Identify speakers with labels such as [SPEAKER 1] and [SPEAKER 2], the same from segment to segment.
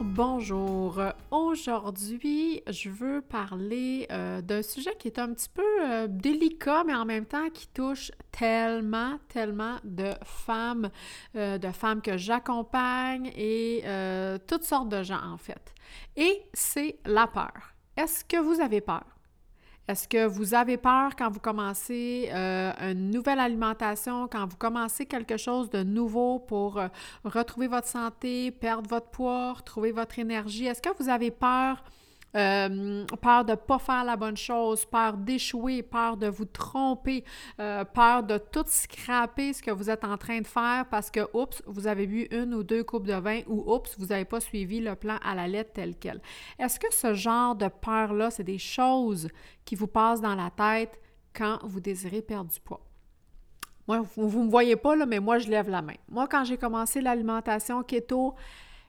[SPEAKER 1] Bonjour. Aujourd'hui, je veux parler euh, d'un sujet qui est un petit peu euh, délicat, mais en même temps qui touche tellement, tellement de femmes, euh, de femmes que j'accompagne et toutes sortes de gens en fait. Et c'est la peur. Est-ce que vous avez peur? Est-ce que vous avez peur quand vous commencez euh, une nouvelle alimentation, quand vous commencez quelque chose de nouveau pour euh, retrouver votre santé, perdre votre poids, retrouver votre énergie? Est-ce que vous avez peur euh, peur de ne pas faire la bonne chose, peur d'échouer, peur de vous tromper, euh, peur de tout scraper ce que vous êtes en train de faire parce que, oups, vous avez bu une ou deux coupes de vin ou, oups, vous n'avez pas suivi le plan à la lettre tel quel. Est-ce que ce genre de peur-là, c'est des choses qui vous passent dans la tête quand vous désirez perdre du poids? Moi, vous ne me voyez pas, mais moi, je lève la main. Moi, quand j'ai commencé l'alimentation keto,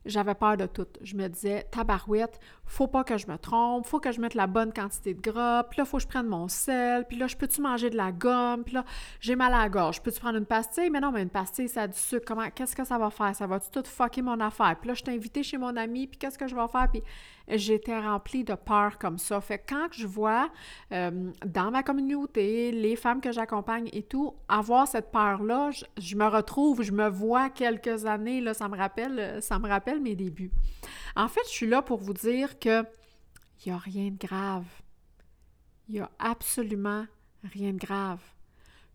[SPEAKER 1] j'avais peur de tout. Je me disais, tabarouette, faut pas que je me trompe, faut que je mette la bonne quantité de gras, puis là, faut que je prenne mon sel, puis là, je peux-tu manger de la gomme, puis là, j'ai mal à la gorge, peux-tu prendre une pastille? Mais non, mais une pastille, ça a du sucre, comment, qu'est-ce que ça va faire? Ça va-tu tout fucker mon affaire? Puis là, je t'ai invité chez mon ami, puis qu'est-ce que je vais faire? Puis j'étais remplie de peur comme ça. Fait que quand je vois euh, dans ma communauté, les femmes que j'accompagne et tout, avoir cette peur-là, je, me retrouve, je me vois quelques années, là, ça me rappelle, ça me rappelle mes débuts. En fait, je suis là pour vous dire que il n'y a rien de grave. Il n'y a absolument rien de grave.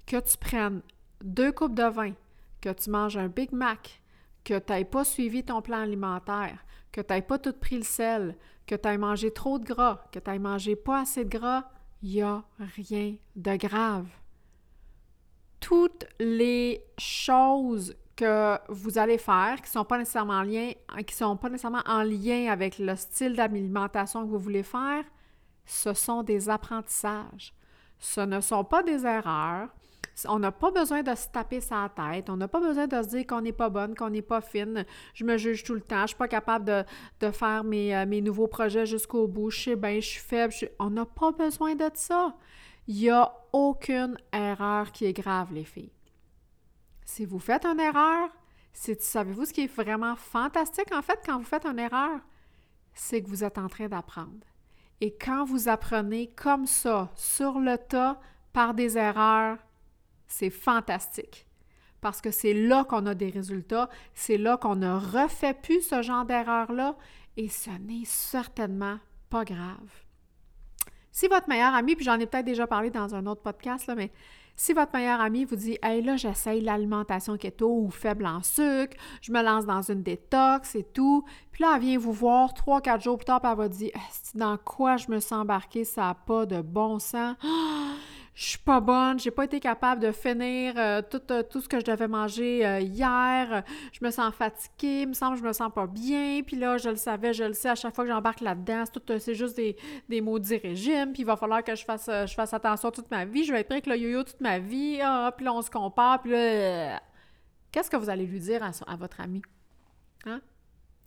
[SPEAKER 1] Que tu prennes deux coupes de vin, que tu manges un Big Mac, que tu n'aies pas suivi ton plan alimentaire, que tu n'aies pas tout pris le sel, que tu aies mangé trop de gras, que tu aies mangé pas assez de gras, il n'y a rien de grave. Toutes les choses que vous allez faire qui sont pas nécessairement en lien, qui sont pas nécessairement en lien avec le style d'alimentation que vous voulez faire, ce sont des apprentissages. Ce ne sont pas des erreurs, on n'a pas besoin de se taper sa tête. On n'a pas besoin de se dire qu'on n'est pas bonne, qu'on n'est pas fine. Je me juge tout le temps. Je ne suis pas capable de, faire euh, mes, nouveaux projets jusqu'au bout. Je sais bien, je suis faible. On n'a pas besoin de ça. Il n'y a aucune erreur qui est grave, les filles. Si vous faites une erreur, savez-vous ce qui est vraiment fantastique en fait quand vous faites une erreur? C'est que vous êtes en train d'apprendre. Et quand vous apprenez comme ça, sur le tas, par des erreurs, c'est fantastique. Parce que c'est là qu'on a des résultats, c'est là qu'on ne refait plus ce genre d'erreur-là et ce n'est certainement pas grave. Si votre meilleur ami, puis j'en ai peut-être déjà parlé dans un autre podcast, mais si votre meilleur ami vous dit Hey là, j'essaye l'alimentation keto ou faible en sucre, je me lance dans une détox et tout, puis là, elle vient vous voir trois, quatre jours plus tard, puis elle va dire Dans quoi je me sens embarqué, ça n'a pas de bon sens. Je suis pas bonne, j'ai pas été capable de finir euh, tout, euh, tout, ce que je devais manger euh, hier, je me sens fatiguée, il me semble que je me sens pas bien, puis là, je le savais, je le sais, à chaque fois que j'embarque là-dedans, c'est juste des, des maudits régimes, puis il va falloir que je fasse, je fasse attention toute ma vie, je vais être avec le yo-yo toute ma vie, ah, puis là, on se compare, puis là... Qu'est-ce que vous allez lui dire à, à votre ami? Hein?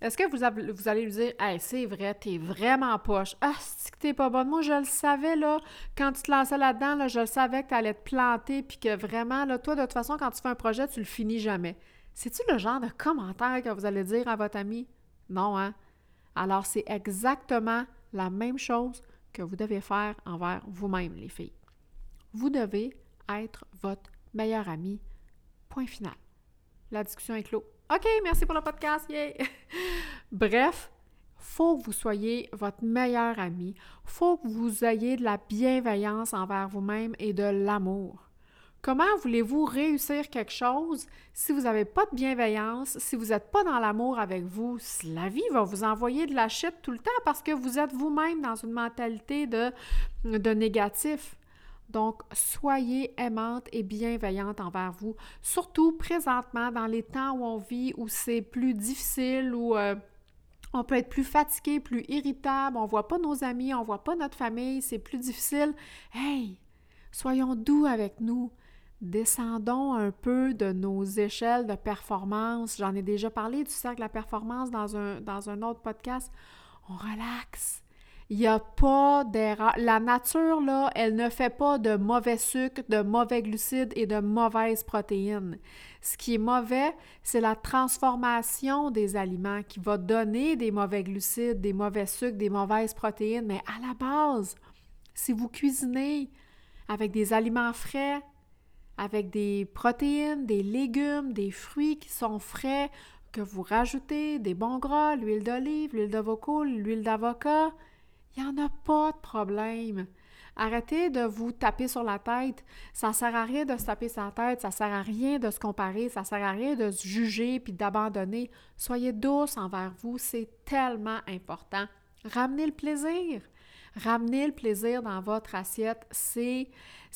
[SPEAKER 1] Est-ce que vous, allez lui dire Hey, c'est vrai, t'es vraiment poche. Ah, c'est que t'es pas bonne? Moi, je le savais, là, quand tu te lançais là-dedans, là, je le savais que t'allais te planter, puis que vraiment, là, toi, de toute façon, quand tu fais un projet, tu le finis jamais. C'est-tu le genre de commentaire que vous allez dire à votre ami? Non, hein? Alors, c'est exactement la même chose que vous devez faire envers vous-même, les filles. Vous devez être votre meilleur ami. Point final. La discussion est close. OK, merci pour le podcast. Yay! Bref, faut que vous soyez votre meilleur ami. faut que vous ayez de la bienveillance envers vous-même et de l'amour. Comment voulez-vous réussir quelque chose si vous n'avez pas de bienveillance, si vous n'êtes pas dans l'amour avec vous? La vie va vous envoyer de la shit tout le temps parce que vous êtes vous-même dans une mentalité de négatif. Donc, soyez aimante et bienveillante envers vous, surtout présentement dans les temps où on vit, où c'est plus difficile, où euh, On peut être plus fatigué, plus irritable, on voit pas nos amis, on voit pas notre famille, c'est plus difficile. Hey, soyons doux avec nous. Descendons un peu de nos échelles de performance. J'en ai déjà parlé du cercle de performance dans un autre podcast. On relaxe. Il n'y a pas d'erreur. La nature, là, elle ne fait pas de mauvais sucre, de mauvais glucides et de mauvaises protéines. Ce qui est mauvais, c'est la transformation des aliments qui va donner des mauvais glucides, des mauvais sucres, des mauvaises protéines. Mais à la base, si vous cuisinez avec des aliments frais, avec des protéines, des légumes, des fruits qui sont frais, que vous rajoutez des bons gras, l'huile d'olive, l'huile d'avocat, l'huile d'avocat, il n'y en a pas de problème. Arrêtez de vous taper sur la tête. Ça ne sert à rien de se taper sur la tête, ça ne sert à rien de se comparer, ça ne sert à rien de se juger puis d'abandonner. Soyez douce envers vous, c'est tellement important. Ramenez le plaisir. Ramenez le plaisir dans votre assiette, c'est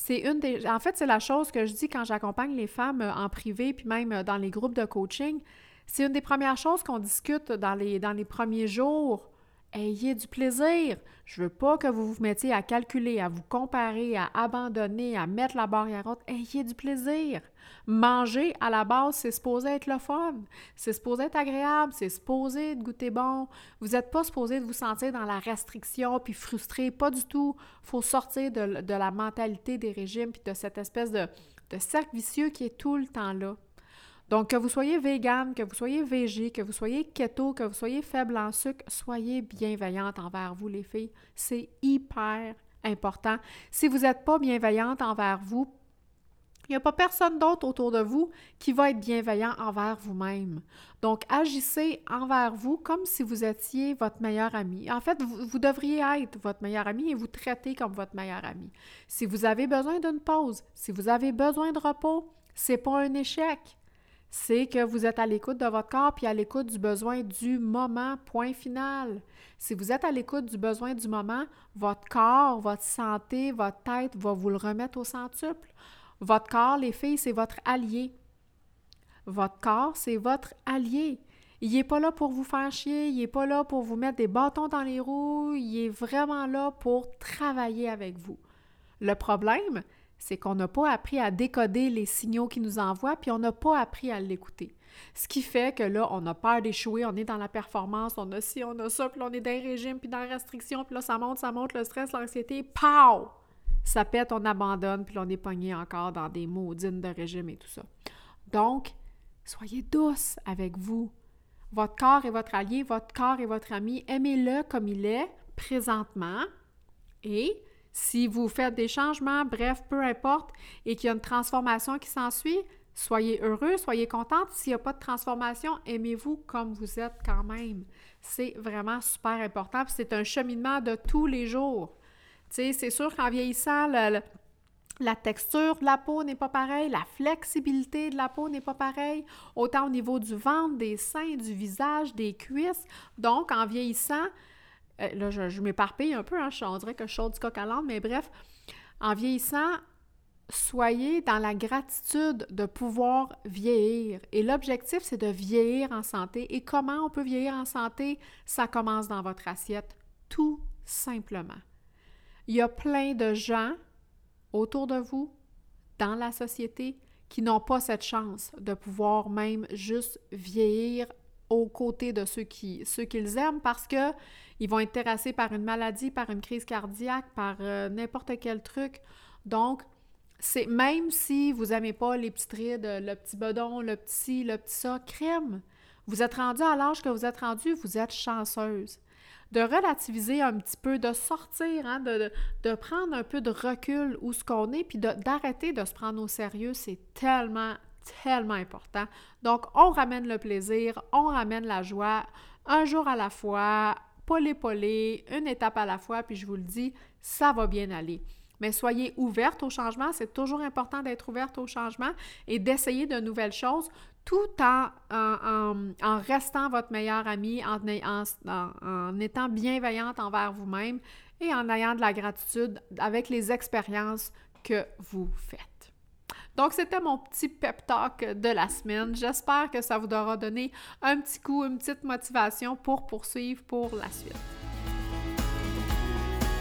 [SPEAKER 1] une des en fait, c'est la chose que je dis quand j'accompagne les femmes en privé puis même dans les groupes de coaching, c'est une des premières choses qu'on discute dans les premiers jours. Ayez du plaisir. Je veux pas que vous vous mettiez à calculer, à vous comparer, à abandonner, à mettre la barrière haute. Ayez du plaisir. Manger, à la base, c'est supposé être le fun. C'est supposé être agréable. C'est supposé être goûter bon. Vous n'êtes pas supposé de vous sentir dans la restriction puis frustré. Pas du tout. faut sortir de, la mentalité des régimes puis de cette espèce de, de cercle vicieux qui est tout le temps là. Donc, que vous soyez vegan, que vous soyez végé, que vous soyez keto, que vous soyez faible en sucre, soyez bienveillante envers vous, les filles. C'est hyper important. Si vous n'êtes pas bienveillante envers vous, il n'y a pas personne d'autre autour de vous qui va être bienveillant envers vous-même. Donc, agissez envers vous comme si vous étiez votre meilleur ami. En fait, vous, vous, devriez être votre meilleur ami et vous traiter comme votre meilleur ami. Si vous avez besoin d'une pause, si vous avez besoin de repos, c'est pas un échec c'est que vous êtes à l'écoute de votre corps puis à l'écoute du besoin du moment, point final. Si vous êtes à l'écoute du besoin du moment, votre corps, votre santé, votre tête va vous le remettre au centuple. Votre corps, les filles, c'est votre allié. Votre corps, c'est votre allié. Il n'est pas là pour vous faire chier, il n'est pas là pour vous mettre des bâtons dans les roues, il est vraiment là pour travailler avec vous. Le problème, c'est qu'on n'a pas appris à décoder les signaux qu'il nous envoie, puis on n'a pas appris à l'écouter. Ce qui fait que là, on a peur d'échouer, on est dans la performance, on a ci, on a ça, puis là, on est dans les régime, puis dans la restriction, puis là, ça monte, ça monte, le stress, l'anxiété, pow! Ça pète, on abandonne, puis là, on est pogné encore dans des maudines de régime et tout ça. Donc, soyez douce avec vous. Votre corps est votre allié, votre corps est votre ami. Aimez-le comme il est présentement et si vous faites des changements, bref, peu importe, et qu'il y a une transformation qui s'ensuit, soyez heureux, soyez contente. S'il n'y a pas de transformation, aimez-vous comme vous êtes quand même. C'est vraiment super important. C'est un cheminement de tous les jours. C'est sûr qu'en vieillissant, la texture de la peau n'est pas pareille, la flexibilité de la peau n'est pas pareille, autant au niveau du ventre, des seins, du visage, des cuisses. Donc, en vieillissant, euh, là, je, m'éparpille un peu, hein, on dirait que je sors du coq à l'âne, mais bref, en vieillissant, soyez dans la gratitude de pouvoir vieillir. Et l'objectif, c'est de vieillir en santé. Et comment on peut vieillir en santé? Ça commence dans votre assiette, tout simplement. Il y a plein de gens autour de vous, dans la société, qui n'ont pas cette chance de pouvoir même juste vieillir aux côtés de ceux qui ceux qu'ils aiment parce que ils vont être terrassés par une maladie, par une crise cardiaque, par euh, n'importe quel truc. Donc, c'est même si vous n'aimez pas les petites rides, le petit bedon, le petit, le petit ça, crème. Vous êtes rendu à l'âge que vous êtes rendu, vous êtes chanceuse. De relativiser un petit peu, de sortir, hein, de, de, prendre un peu de recul où ce qu'on est, puis d'arrêter de, de se prendre au sérieux, c'est tellement, tellement important. Donc, on ramène le plaisir, on ramène la joie, un jour à la fois, polé une étape à la fois, puis je vous le dis, ça va bien aller. Mais soyez ouverte au changement, c'est toujours important d'être ouverte au changement et d'essayer de nouvelles choses tout en, restant votre meilleure amie, en, en étant bienveillante envers vous-même et en ayant de la gratitude avec les expériences que vous faites. Donc, c'était mon petit pep talk de la semaine. J'espère que ça vous aura donné un petit coup, une petite motivation pour poursuivre pour la suite.